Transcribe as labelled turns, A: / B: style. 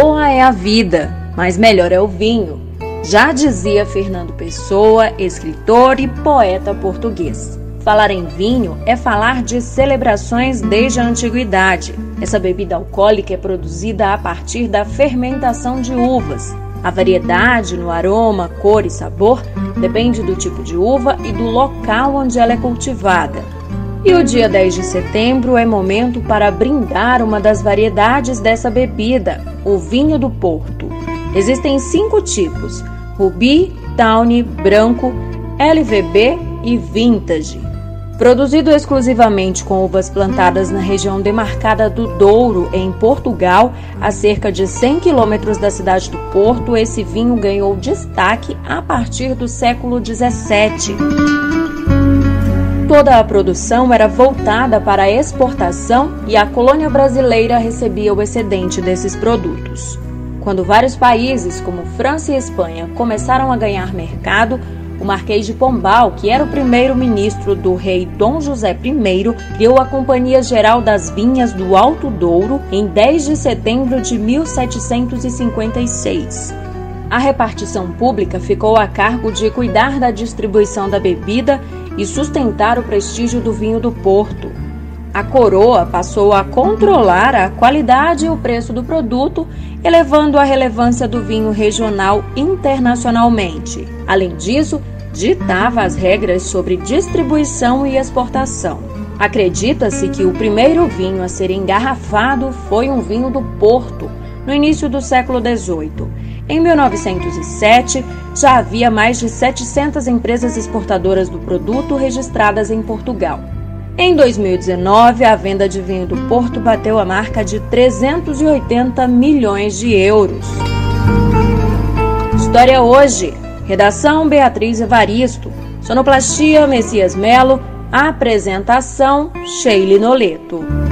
A: é a vida, mas melhor é o vinho. Já dizia Fernando Pessoa, escritor e poeta português. Falar em vinho é falar de celebrações desde a antiguidade. Essa bebida alcoólica é produzida a partir da fermentação de uvas. A variedade no aroma, cor e sabor depende do tipo de uva e do local onde ela é cultivada. E o dia 10 de setembro é momento para brindar uma das variedades dessa bebida, o vinho do Porto. Existem cinco tipos: Rubi, Tawny, Branco, LVB e Vintage. Produzido exclusivamente com uvas plantadas na região demarcada do Douro, em Portugal, a cerca de 100 quilômetros da cidade do Porto, esse vinho ganhou destaque a partir do século 17. Toda a produção era voltada para a exportação e a colônia brasileira recebia o excedente desses produtos. Quando vários países, como França e Espanha, começaram a ganhar mercado, o Marquês de Pombal, que era o primeiro-ministro do rei Dom José I, criou a Companhia Geral das Vinhas do Alto Douro em 10 de setembro de 1756. A repartição pública ficou a cargo de cuidar da distribuição da bebida e sustentar o prestígio do vinho do Porto. A coroa passou a controlar a qualidade e o preço do produto, elevando a relevância do vinho regional internacionalmente. Além disso, ditava as regras sobre distribuição e exportação. Acredita-se que o primeiro vinho a ser engarrafado foi um vinho do Porto, no início do século XVIII. Em 1907, já havia mais de 700 empresas exportadoras do produto registradas em Portugal. Em 2019, a venda de vinho do Porto bateu a marca de 380 milhões de euros. História hoje. Redação Beatriz Evaristo. Sonoplastia Messias Melo. Apresentação Sheila Noleto.